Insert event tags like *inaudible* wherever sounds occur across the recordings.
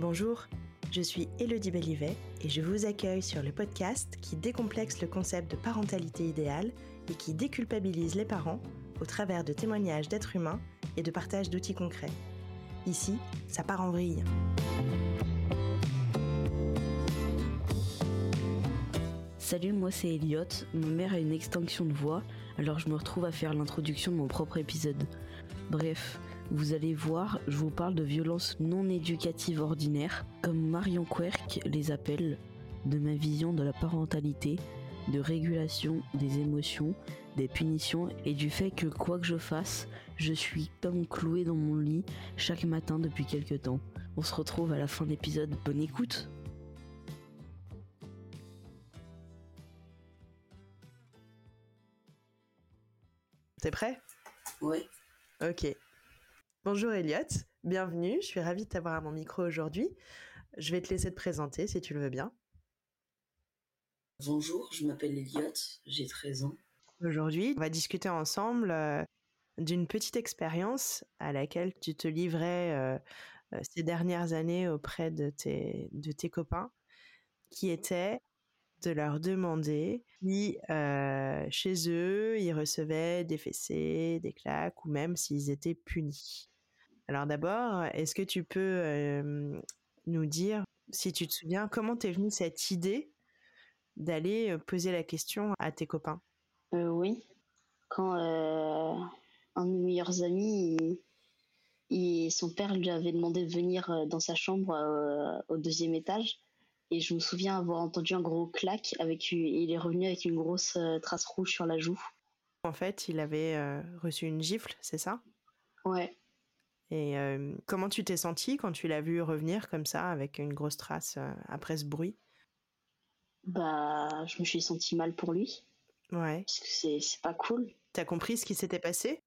Bonjour, je suis Elodie Bellivet et je vous accueille sur le podcast qui décomplexe le concept de parentalité idéale et qui déculpabilise les parents au travers de témoignages d'êtres humains et de partage d'outils concrets. Ici, ça part en vrille. Salut, moi c'est Elliot. Ma mère a une extinction de voix, alors je me retrouve à faire l'introduction de mon propre épisode. Bref, vous allez voir, je vous parle de violences non éducatives ordinaires, comme Marion Querc les appelle, de ma vision de la parentalité, de régulation des émotions, des punitions et du fait que quoi que je fasse, je suis comme cloué dans mon lit chaque matin depuis quelques temps. On se retrouve à la fin de l'épisode. Bonne écoute T'es prêt? Ouais. Ok. Bonjour Elliot, bienvenue, je suis ravie de t'avoir à mon micro aujourd'hui. Je vais te laisser te présenter si tu le veux bien. Bonjour, je m'appelle Elliot, j'ai 13 ans. Aujourd'hui, on va discuter ensemble euh, d'une petite expérience à laquelle tu te livrais euh, euh, ces dernières années auprès de tes, de tes copains, qui était de leur demander si euh, chez eux ils recevaient des fessées, des claques ou même s'ils étaient punis. Alors d'abord, est-ce que tu peux euh, nous dire, si tu te souviens, comment t'es venue cette idée d'aller poser la question à tes copains? Euh, oui. Quand euh, un de mes meilleurs amis, il- il- son père lui avait demandé de venir dans sa chambre au deuxième étage. Et je me souviens avoir entendu un gros claque avec une- et il est revenu avec une grosse trace rouge sur la joue. En fait, il avait reçu une gifle, c'est ça? Ouais. Et euh, comment tu t'es senti quand tu l'as vu revenir comme ça avec une grosse trace euh, après ce bruit? Bah, je me suis senti mal pour lui. Ouais. Parce que c'est c'est pas cool. T'as compris ce qui s'était passé?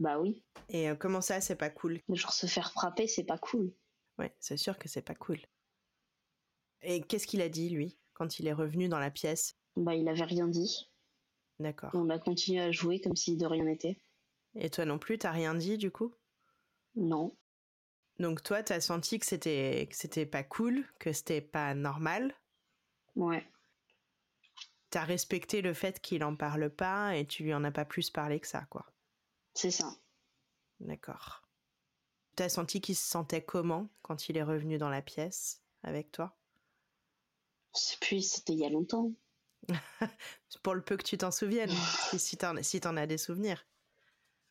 Bah oui. Et euh, comment ça, c'est pas cool? Genre se faire frapper, c'est pas cool. Ouais, c'est sûr que c'est pas cool. Et qu'est-ce qu'il a dit, lui, quand il est revenu dans la pièce? Bah, il avait rien dit. D'accord. On a continué à jouer comme si de rien n'était. Et toi non plus, t'as rien dit, du coup? Non. Donc toi, t'as senti que c'était que c'était pas cool, que c'était pas normal? Ouais. T'as respecté le fait qu'il en parle pas et tu lui en as pas plus parlé que ça, quoi? C'est ça. D'accord. T'as senti qu'il se sentait comment quand il est revenu dans la pièce avec toi? C'est puis c'était il y a longtemps. *laughs* Pour le peu que tu t'en souviennes, *laughs* si- t'en si t'en as des souvenirs.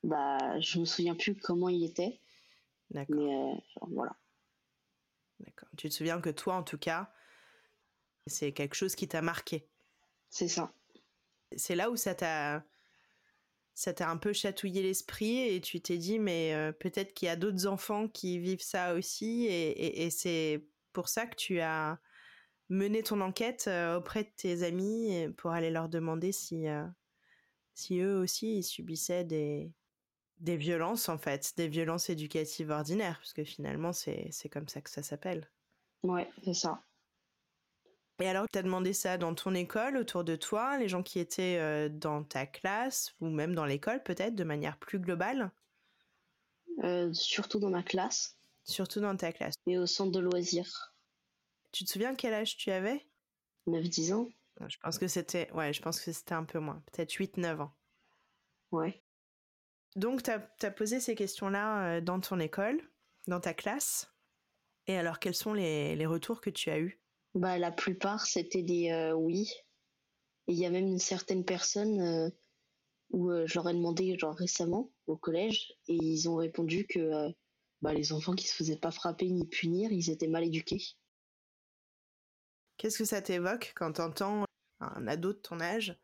Bah, je me souviens plus comment il était, D'accord. mais euh, genre, voilà. D'accord. Tu te souviens que toi, en tout cas, c'est quelque chose qui t'a marqué? C'est ça. C'est là où ça t'a ça t'a un peu chatouillé l'esprit et tu t'es dit mais euh, peut-être qu'il y a d'autres enfants qui vivent ça aussi et, et- et c'est pour ça que tu as mené ton enquête euh, auprès de tes amis pour aller leur demander si euh, si eux aussi ils subissaient des des violences en fait, des violences éducatives ordinaires parce que finalement c'est comme ça que ça s'appelle. Ouais, c'est ça. Et alors, tu as demandé ça dans ton école, autour de toi, les gens qui étaient euh, dans ta classe, ou même dans l'école peut-être, de manière plus globale, Euh, surtout dans ma classe surtout dans ta classe. et au centre de loisirs. Tu te souviens quel âge tu avais? 9-10 ans. Je pense que c'était ouais, je pense que c'était un peu moins, peut-être 8-9 ans. Ouais. Donc, tu as, posé ces questions-là euh, dans ton école, dans ta classe. Et alors, quels sont les, les retours que tu as eus? Bah, la plupart, c'était des euh, oui. Et il y a même une certaine personne euh, où euh, je leur ai demandé, genre récemment, au collège, et ils ont répondu que bah, les enfants qui se faisaient pas frapper ni punir, ils étaient mal éduqués. Qu'est-ce que ça t'évoque quand t'entends un ado de ton âge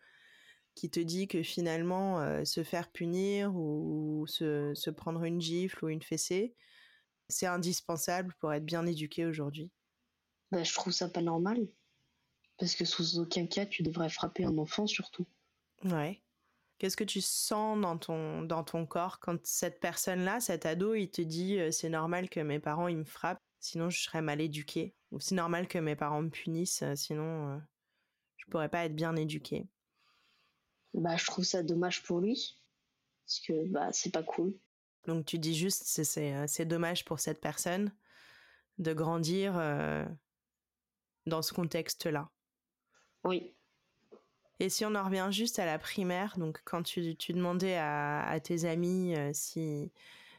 qui te dit que finalement euh, se faire punir ou se, se prendre une gifle ou une fessée, c'est indispensable pour être bien éduqué aujourd'hui? Bah, je trouve ça pas normal. Parce que sous aucun cas, tu devrais frapper un enfant, surtout. Ouais. Qu'est-ce que tu sens dans ton, dans ton corps quand cette personne-là, cet ado, il te dit euh, c'est normal que mes parents ils me frappent, sinon je serais mal éduqué Ou c'est normal que mes parents me punissent, euh, sinon euh, je pourrais pas être bien éduqué Bah, je trouve ça dommage pour lui. Parce que, bah, c'est pas cool. Donc tu dis juste c'est c'est euh, c'est dommage pour cette personne, de grandir dans ce contexte-là. Oui. Et si on en revient juste à la primaire, donc quand tu, tu demandais à, tes amis si,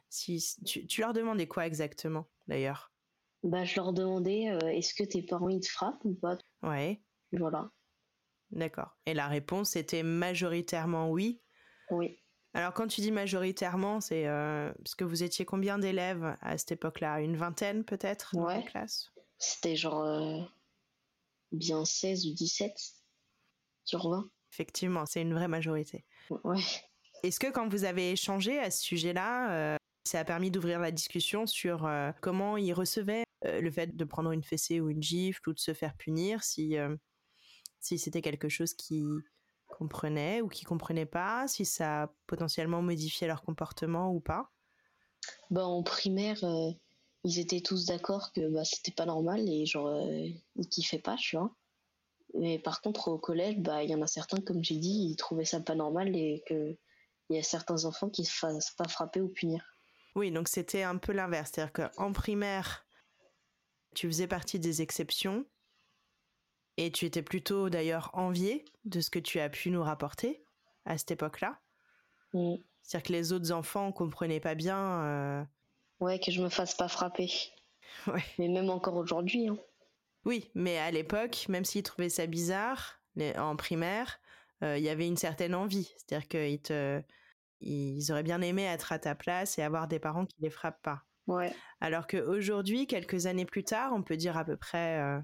si tu, tu, leur demandais quoi exactement d'ailleurs? Bah je leur demandais est-ce que tes parents ils te frappent ou pas? Ouais. Voilà. D'accord. Et la réponse était majoritairement oui. Oui. Alors quand tu dis majoritairement, c'est euh, parce que vous étiez combien d'élèves à cette époque-là? Une vingtaine peut-être dans la classe? C'était genre euh, bien 16 ou 17 sur 20. Effectivement, c'est une vraie majorité. Ouais. Est-ce que quand vous avez échangé à ce sujet-là, euh, ça a permis d'ouvrir la discussion sur comment ils recevaient le fait de prendre une fessée ou une gifle ou de se faire punir, si si c'était quelque chose qui comprenaient ou qui comprenaient pas, si ça a potentiellement modifié leur comportement ou pas bah, En primaire, euh, ils étaient tous d'accord que bah, c'était pas normal et genre, euh, ils kiffaient pas, tu vois. Mais par contre, au collège, bah, il y en a certains, comme j'ai dit, ils trouvaient ça pas normal et qu'il y a certains enfants qui se fassent pas frapper ou punir. Oui, donc c'était un peu l'inverse. C'est-à-dire qu'en primaire, tu faisais partie des exceptions et tu étais plutôt d'ailleurs envié de ce que tu as pu nous rapporter à cette époque-là. Mm. C'est-à-dire que les autres enfants comprenaient pas bien. Euh, ouais, que je me fasse pas frapper. Ouais. Mais même encore aujourd'hui. Hein. Oui, mais à l'époque, même s'ils trouvaient ça bizarre, en primaire, euh, il y avait une certaine envie. C'est-à-dire qu'ils te... ils auraient bien aimé être à ta place et avoir des parents qui les frappent pas. Ouais. Alors qu'aujourd'hui, quelques années plus tard, on peut dire à peu près euh,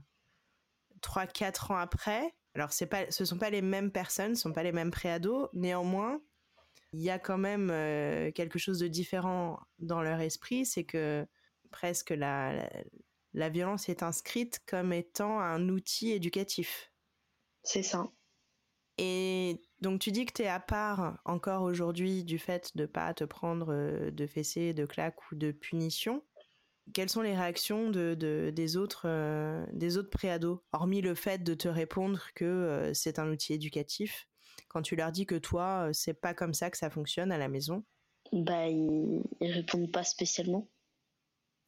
3-4 ans après, alors c'est pas, ce sont pas les mêmes personnes, ce sont pas les mêmes préados, néanmoins, il y a quand même euh, quelque chose de différent dans leur esprit, c'est que presque la, la, violence est inscrite comme étant un outil éducatif. C'est ça. Et donc tu dis que tu es à part encore aujourd'hui du fait de pas te prendre euh, de fessées, de claques ou de punitions quelles sont les réactions de, des autres euh, des autres préados hormis le fait de te répondre que euh, c'est un outil éducatif quand tu leur dis que toi euh, c'est pas comme ça que ça fonctionne à la maison? Bah ils, répondent pas spécialement.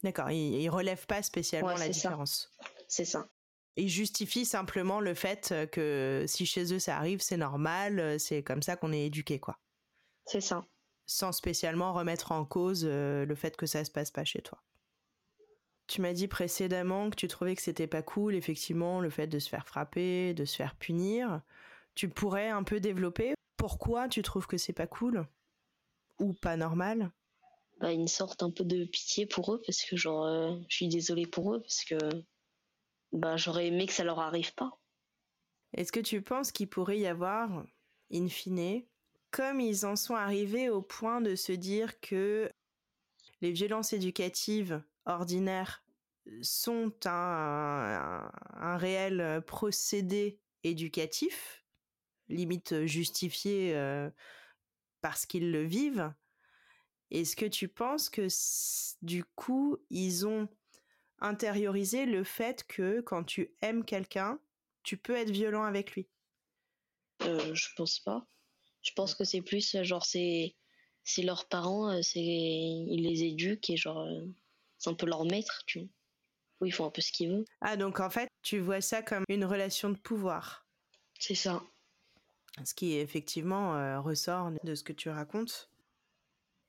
D'accord ils, ils, relèvent pas spécialement la différence. C'est ça. Ils justifient simplement le fait que si chez eux ça arrive c'est normal c'est comme ça qu'on est éduqué quoi. C'est ça. Sans spécialement remettre en cause le fait que ça se passe pas chez toi tu m'as dit précédemment que tu trouvais que c'était pas cool, effectivement, le fait de se faire frapper, de se faire punir. Tu pourrais un peu développer pourquoi tu trouves que c'est pas cool ou pas normal? Bah, une sorte un peu de pitié pour eux parce que genre euh, je suis désolée pour eux parce que bah j'aurais aimé que ça leur arrive pas. Est-ce que tu penses qu'il pourrait y avoir, in fine, comme ils en sont arrivés au point de se dire que les violences éducatives ordinaires sont un, réel procédé éducatif, limite justifié parce qu'ils le vivent. Est-ce que tu penses que du coup, ils ont intériorisé le fait que quand tu aimes quelqu'un, tu peux être violent avec lui? Euh, Je pense pas. Je pense que c'est plus genre c'est leurs parents, ils les éduquent et genre c'est un peu leur maître, tu vois. Oui, ils font un peu ce qu'ils veulent. Ah, donc en fait, tu vois ça comme une relation de pouvoir. C'est ça. Ce qui effectivement euh, ressort de ce que tu racontes.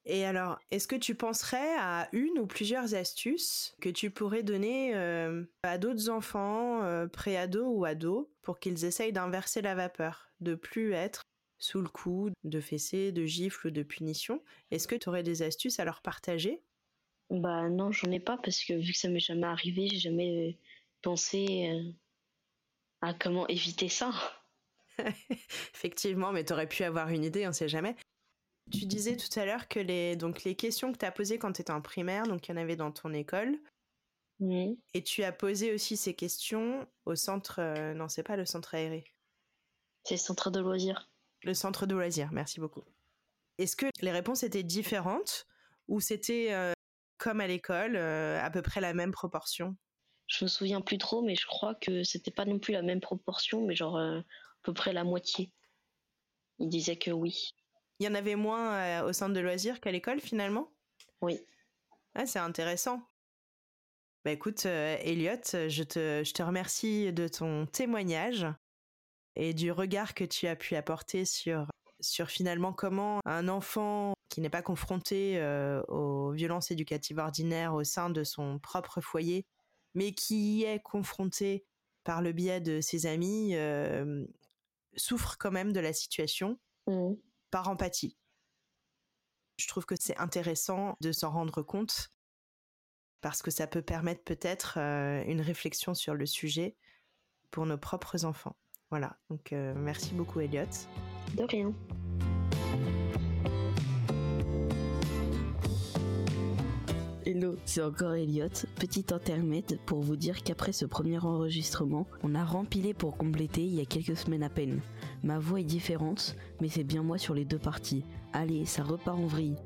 Et alors, est-ce que tu penserais à une ou plusieurs astuces que tu pourrais donner euh, à d'autres enfants, euh, pré-ados ou ados, pour qu'ils essayent d'inverser la vapeur, de plus être sous le coup de fessées, de gifles ou de punitions? Est-ce que tu aurais des astuces à leur partager? Bah non, j'en ai pas parce que vu que ça m'est jamais arrivé, j'ai jamais euh, pensé euh, à comment éviter ça. *laughs* Effectivement, mais tu aurais pu avoir une idée, on sait jamais. Tu disais tout à l'heure que les, donc les questions que tu as posées quand tu étais en primaire, donc il y en avait dans ton école. Et tu as posé aussi ces questions au centre. Euh, non, c'est pas le centre aéré. C'est le centre de loisirs. Le centre de loisirs, merci beaucoup. Est-ce que les réponses étaient différentes ou c'était comme à l'école, euh, à peu près la même proportion Je me souviens plus trop, mais je crois que c'était pas non plus la même proportion, mais genre euh, à peu près la moitié. Il disait que oui. Il y en avait moins euh, au centre de loisirs qu'à l'école finalement? Oui. c'est intéressant. Bah écoute, Elliot, je te, je te remercie de ton témoignage et du regard que tu as pu apporter sur, sur finalement comment un enfant qui n'est pas confronté euh, aux violences éducatives ordinaires au sein de son propre foyer, mais qui y est confronté par le biais de ses amis, euh, souffre quand même de la situation Mmh. par empathie. Je trouve que c'est intéressant de s'en rendre compte parce que ça peut permettre peut-être euh, une réflexion sur le sujet pour nos propres enfants. Voilà, donc euh, merci beaucoup Elliot. De rien. Hello, c'est encore Elliot. Petit intermède pour vous dire qu'après ce premier enregistrement, on a rempilé pour compléter il y a quelques semaines à peine. Ma voix est différente, mais c'est bien moi sur les deux parties. Allez, ça repart en vrille.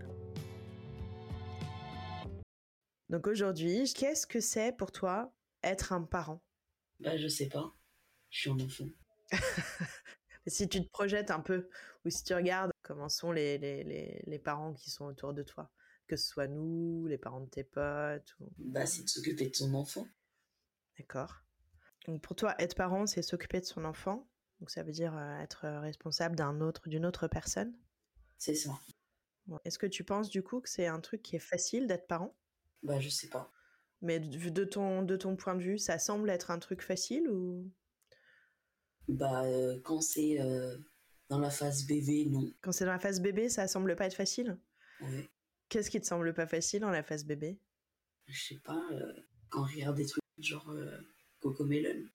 Donc aujourd'hui, qu'est-ce que c'est pour toi être un parent? Bah, je sais pas. Je suis un enfant. *laughs* Si tu te projettes un peu, ou si tu regardes comment sont les, les, les, les parents qui sont autour de toi, que ce soit nous, les parents de tes potes, ou... Bah, c'est de s'occuper de son enfant. D'accord. Donc pour toi, être parent, c'est s'occuper de son enfant. Donc ça veut dire euh, être responsable d'un autre, d'une autre personne. C'est ça. Bon. Est-ce que tu penses du coup que c'est un truc qui est facile d'être parent? Bah, je sais pas. Mais de, de ton, de ton point de vue, ça semble être un truc facile ou? Bah, euh, quand c'est euh, dans la phase bébé, non. quand c'est dans la phase bébé, ça semble pas être facile? Ouais. Qu'est-ce qui te semble pas facile dans la phase bébé? Je sais pas, euh, quand on regarde des trucs genre euh, Coco Melon.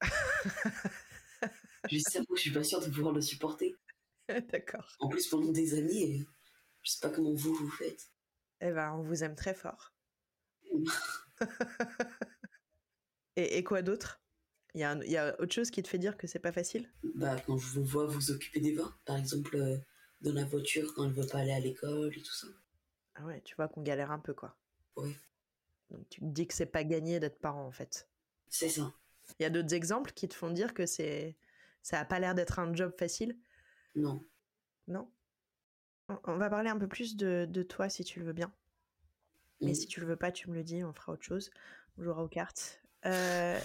*laughs* Juste ça, moi, je suis pas sûre de pouvoir le supporter. *laughs* D'accord. En plus, pendant des années, euh, je sais pas comment vous vous faites. Eh ben, on vous aime très fort. *laughs* et, et quoi d'autre? Il y, a y autre chose qui te fait dire que c'est pas facile? Bah, quand je vous vois vous occuper des vins, par exemple, euh, dans la voiture, quand elle veut pas aller à l'école et tout ça. Ah ouais, tu vois qu'on galère un peu quoi. Oui, Donc tu te dis que c'est pas gagné d'être parent en fait. c'est ça. Il y a d'autres exemples qui te font dire que c'est ça a pas l'air d'être un job facile, Non. non? On, va parler un peu plus de, de toi si tu le veux bien. Mais si tu le veux pas, tu me le dis, on fera autre chose. On jouera aux cartes. Euh,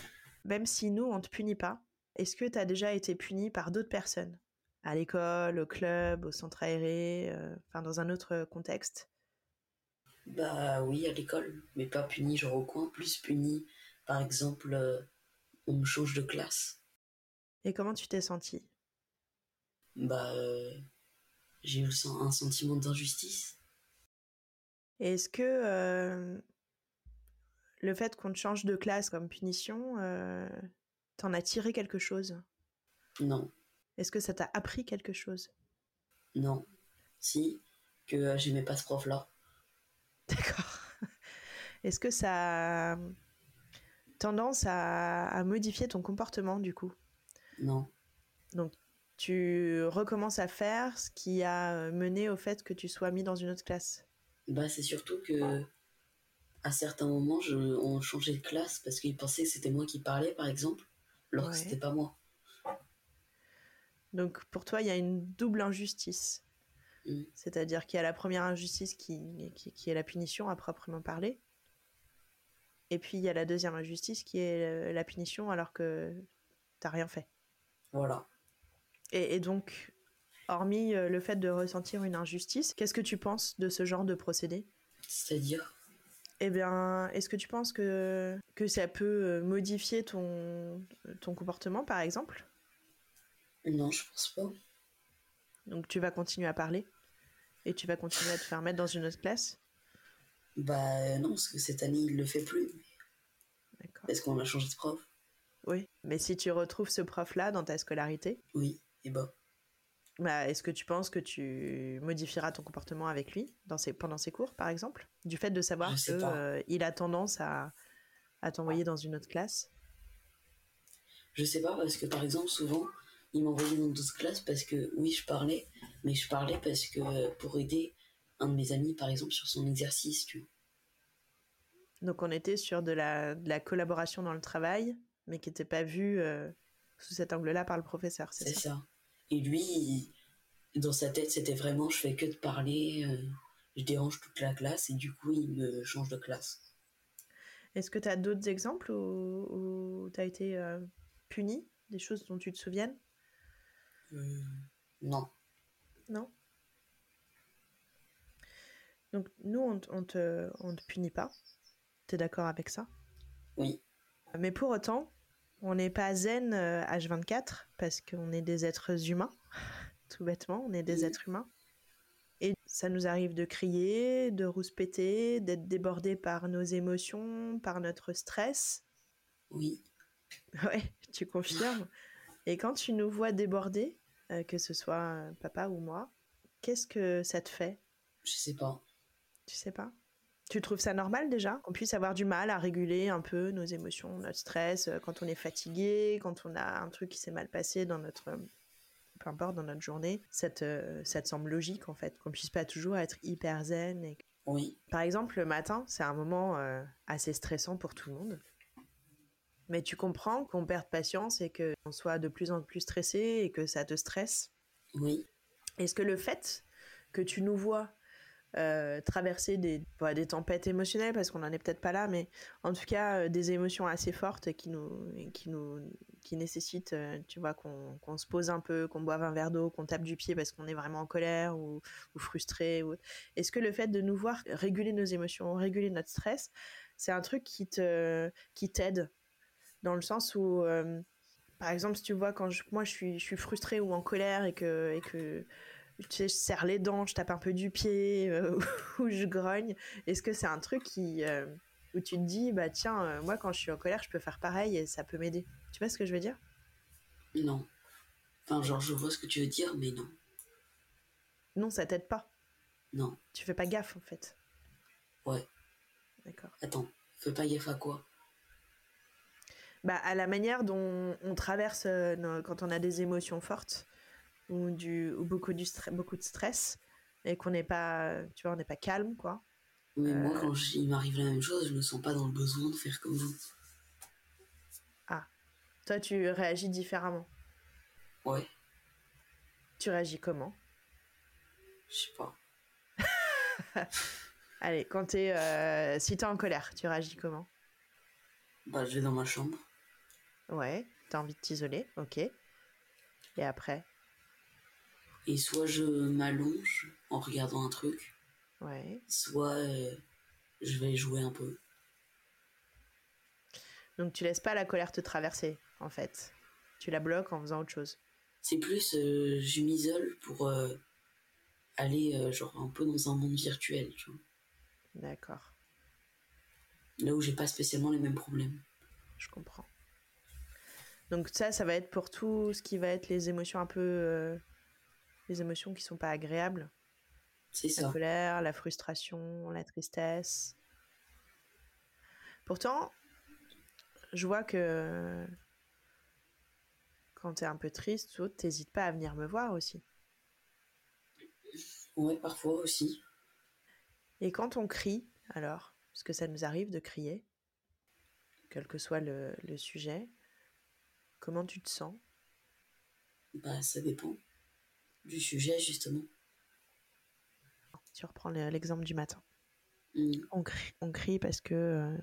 même si nous, on te punit pas, est-ce que tu as déjà été puni par d'autres personnes? À l'école, au club, au centre aéré, euh, enfin dans un autre contexte? Bah oui, à l'école, mais pas puni genre au coin, plus puni, par exemple, euh, on me change de classe. Et comment tu t'es senti Bah, euh, j'ai eu un sentiment d'injustice. Est-ce que euh, le fait qu'on te change de classe comme punition, t'en as tiré quelque chose? Non, Est-ce que ça t'a appris quelque chose? Non. Si, que j'aimais pas ce prof-là. Est-ce que ça a tendance à, à modifier ton comportement du coup? Non. Donc tu recommences à faire ce qui a euh, mené au fait que tu sois mis dans une autre classe? Bah, c'est surtout que à certains moments, je, on changeait de classe parce qu'ils pensaient que c'était moi qui parlais, par exemple, alors Ouais. que c'était pas moi. Donc pour toi, il y a une double injustice. Mm. C'est-à-dire qu'il y a la première injustice qui, qui, qui est la punition à proprement parler. Et puis il y a la deuxième injustice qui est euh, la punition alors que t'as rien fait. Voilà. Et, et donc, hormis euh, le fait de ressentir une injustice, qu'est-ce que tu penses de ce genre de procédé? C'est-à-dire, Eh bien, est-ce que tu penses que, que ça peut euh, modifier ton, ton comportement, par exemple? Non, je pense pas. Donc tu vas continuer à parler et tu vas continuer à te faire mettre dans une autre classe? Bah, euh, non, parce que cette année, il le fait plus. D'accord. Parce qu'on a changé de prof. Oui. Mais si tu retrouves ce prof-là dans ta scolarité, Oui, et bah, bah, est-ce que tu penses que tu modifieras ton comportement avec lui dans ses, pendant ses cours, par exemple? Du fait de savoir pas. euh, il a tendance à, à t'envoyer dans une autre classe? Je sais pas, parce que par exemple, souvent, il m'envoyait dans d'autres classes parce que, oui, je parlais, mais je parlais parce que euh, pour aider un de mes amis, par exemple, sur son exercice, tu vois. Donc on était sur de la, de la collaboration dans le travail, mais qui n'était pas vue euh, sous cet angle-là par le professeur, c'est ça? ça. Et lui, il- dans sa tête, c'était vraiment, je fais que de parler, euh, je dérange toute la classe, et du coup, il me change de classe. Est-ce que tu as d'autres exemples où, tu as été euh, puni? Des choses dont tu te souviennes? Non. Non? Donc, nous, on, on, te, on te punit pas. Tu es d'accord avec ça? Oui. Mais pour autant, on n'est pas zen H24 parce qu'on est des êtres humains, *laughs* tout bêtement, on est des êtres humains. Et ça nous arrive de crier, de rouspéter, d'être débordé par nos émotions, par notre stress. Oui. *laughs* Ouais, tu confirmes? Et quand tu nous vois déborder, euh, que ce soit papa ou moi, qu'est-ce que ça te fait? Je sais pas. Tu sais pas tu trouves ça normal déjà qu'on puisse avoir du mal à réguler un peu nos émotions, notre stress, euh, quand on est fatigué, quand on a un truc qui s'est mal passé dans notre peu importe dans notre journée, ça te, euh, ça te semble logique en fait, qu'on puisse pas toujours être hyper zen. Et... Oui. Par exemple, le matin, c'est un moment euh, assez stressant pour tout le monde. Mais tu comprends qu'on perde patience et qu'on soit de plus en plus stressé et que ça te stresse. Oui. Est-ce que le fait que tu nous vois euh, traverser des, des tempêtes émotionnelles parce qu'on n'en est peut-être pas là, mais en tout cas euh, des émotions assez fortes qui nous, qui nous, qui nécessitent, euh, tu vois, qu'on se pose un peu, qu'on boive un verre d'eau, qu'on tape du pied parce qu'on est vraiment en colère ou, frustré. Est-ce que le fait de nous voir réguler nos émotions, réguler notre stress, c'est un truc qui te, qui t'aide? Dans le sens où par exemple, si tu vois, quand moi je suis, je suis frustrée ou en colère et que, et que tu sais, je serre les dents, je tape un peu du pied, euh, *laughs* ou je grogne. Est-ce que c'est un truc qui, euh, où tu te dis, bah tiens, euh, moi quand je suis en colère, je peux faire pareil et ça peut m'aider? Tu vois ce que je veux dire? Non. Enfin, genre, je vois ce que tu veux dire, mais non. Non, ça t'aide pas. Non. Tu fais pas gaffe en fait. Ouais. D'accord. Attends, fais pas gaffe à quoi? Bah, à la manière dont on traverse quand on a des émotions fortes ou, du, ou beaucoup, du beaucoup de stress et qu'on n'est pas, tu vois, on n'est pas calme, quoi. Mais moi, euh. quand il m'arrive la même chose, je me sens pas dans le besoin de faire comme vous. Ah. Toi, tu réagis différemment. Ouais. Tu réagis comment? Je sais pas. *laughs* Allez, quand t'es, euh, si t'es en colère, tu réagis comment? Bah, je vais dans ma chambre. Ouais, t'as envie de t'isoler, ok. Et après? Et soit je m'allonge en regardant un truc, ouais. soit euh, je vais jouer un peu. Donc tu laisses pas la colère te traverser, en fait. Tu la bloques en faisant autre chose. C'est plus, euh, je m'isole pour euh, aller genre un peu dans un monde virtuel, tu vois. D'accord. Là où j'ai pas spécialement les mêmes problèmes. Je comprends. Donc ça, ça va être pour tout ce qui va être les émotions un peu les émotions qui sont pas agréables. C'est ça. La colère, la frustration, la tristesse. Pourtant, je vois que quand tu es un peu triste, tu t'hésites pas à venir me voir aussi. Ouais, parfois aussi. Et quand on crie, alors, parce que ça nous arrive de crier, quel que soit le, le sujet, comment tu te sens? Bah, ça dépend du sujet, justement. Tu reprends l'exemple du matin. Mm. On, crie, on, crie, parce que. Euh,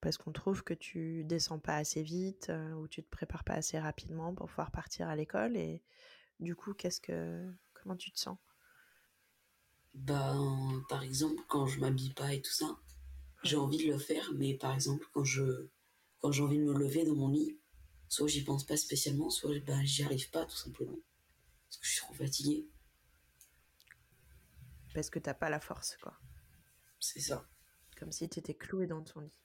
parce qu'on trouve que tu descends pas assez vite euh, ou tu te prépares pas assez rapidement pour pouvoir partir à l'école. Et du coup, qu'est-ce que. Comment tu te sens? Ben, par exemple, quand je m'habille pas et tout ça, j'ai envie de le faire, mais par exemple, quand je quand j'ai envie de me lever dans mon lit, soit j'y pense pas spécialement, soit bah, j'y arrive pas tout simplement. Parce que je suis trop fatigué. Parce que t'as pas la force, quoi. C'est ça. Comme si tu étais cloué dans ton lit.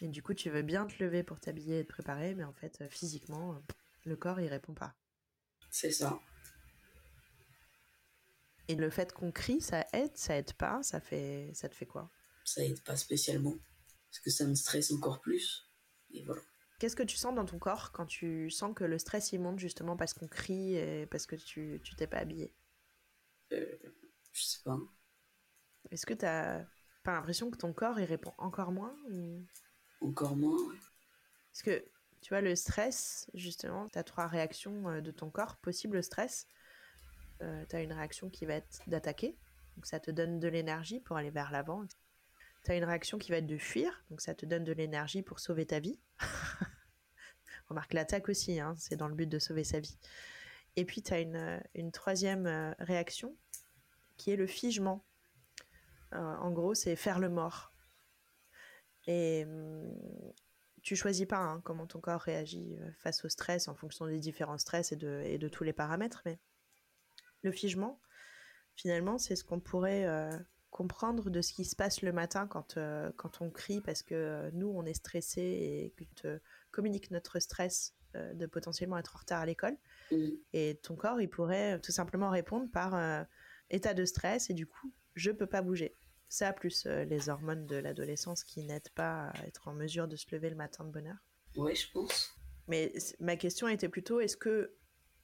Et du coup, tu veux bien te lever pour t'habiller et te préparer, mais en fait, physiquement, le corps, il répond pas. C'est ça. Et le fait qu'on crie, ça aide, ça aide pas, ça fait, ça te fait quoi? Ça aide pas spécialement, parce que ça me stresse encore plus. Et voilà. Qu'est-ce que tu sens dans ton corps quand tu sens que le stress il monte justement parce qu'on crie et parce que tu tu t'es pas habillé? Euh, Je sais pas. Est-ce que t'as pas l'impression que ton corps il répond encore moins Encore moins, ouais. Parce que tu vois le stress justement, tu as trois réactions euh, de ton corps possible stress. Euh, tu as une réaction qui va être d'attaquer, donc ça te donne de l'énergie pour aller vers l'avant. tu as une réaction qui va être de fuir, donc ça te donne de l'énergie pour sauver ta vie. *laughs* Remarque l'attaque aussi, hein, c'est dans le but de sauver sa vie. Et puis tu as une, une, troisième euh, réaction qui est le figement. Euh, en gros, c'est faire le mort. Et hum, tu choisis pas hein, comment ton corps réagit euh, face au stress en fonction des différents stress et de, et de tous les paramètres, mais le figement, finalement, c'est ce qu'on pourrait comprendre de ce qui se passe le matin quand, euh, quand on crie parce que euh, nous, on est stressé et que communique notre stress euh, de potentiellement être en retard à l'école. Mm. Et ton corps, il pourrait tout simplement répondre par état de stress et du coup, je peux pas bouger. Ça, plus les hormones de l'adolescence qui n'aident pas à être en mesure de se lever le matin de bonne heure. Ouais, je pense. Mais ma question était plutôt, est-ce que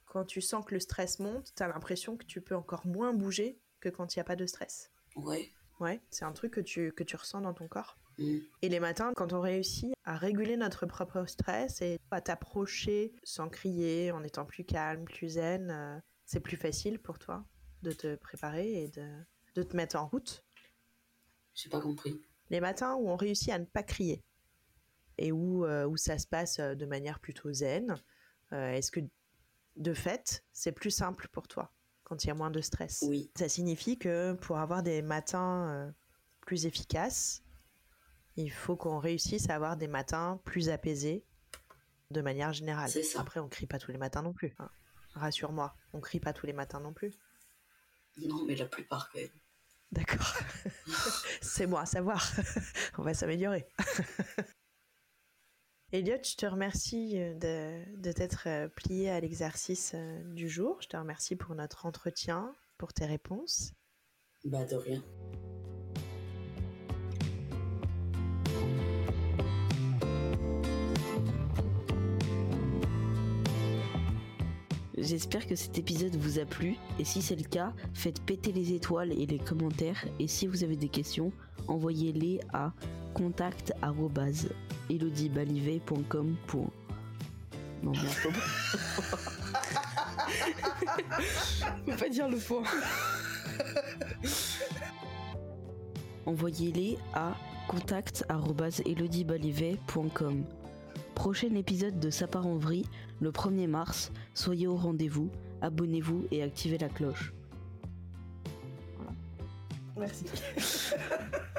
quand tu sens que le stress monte, tu as l'impression que tu peux encore moins bouger que quand il n'y a pas de stress? Ouais. Ouais, c'est un truc que tu, que tu ressens dans ton corps? Et les matins, quand on réussit à réguler notre propre stress et à t'approcher sans crier, en étant plus calme, plus zen, euh, c'est plus facile pour toi de te préparer et de, de te mettre en route. J'ai pas compris. Les matins où on réussit à ne pas crier et où, euh, où ça se passe euh, de manière plutôt zen, est-ce que de fait, c'est plus simple pour toi quand il y a moins de stress? Oui. Ça signifie que pour avoir des matins plus efficaces, il faut qu'on réussisse à avoir des matins plus apaisés de manière générale. C'est ça. Après, on crie pas tous les matins non plus. hein. Rassure-moi, on crie pas tous les matins non plus. Non, mais la plupart quand même. D'accord. *laughs* C'est moi à savoir. *laughs* on va s'améliorer. *laughs* Elliot, je te remercie euh, de, de t'être euh, plié à l'exercice euh, du jour. Je te remercie pour notre entretien, pour tes réponses. Bah, de rien. J'espère que cet épisode vous a plu et si c'est le cas, faites péter les étoiles et les commentaires et si vous avez des questions, envoyez-les à contact@elodiebalivet.com Non, bien faut pas. *laughs* faut pas dire le point. Envoyez-les à contact@elodiebalivet.com. Prochain épisode de Ça part en vrille, le 1er mars. Soyez au rendez-vous, abonnez-vous et activez la cloche. Merci. *laughs*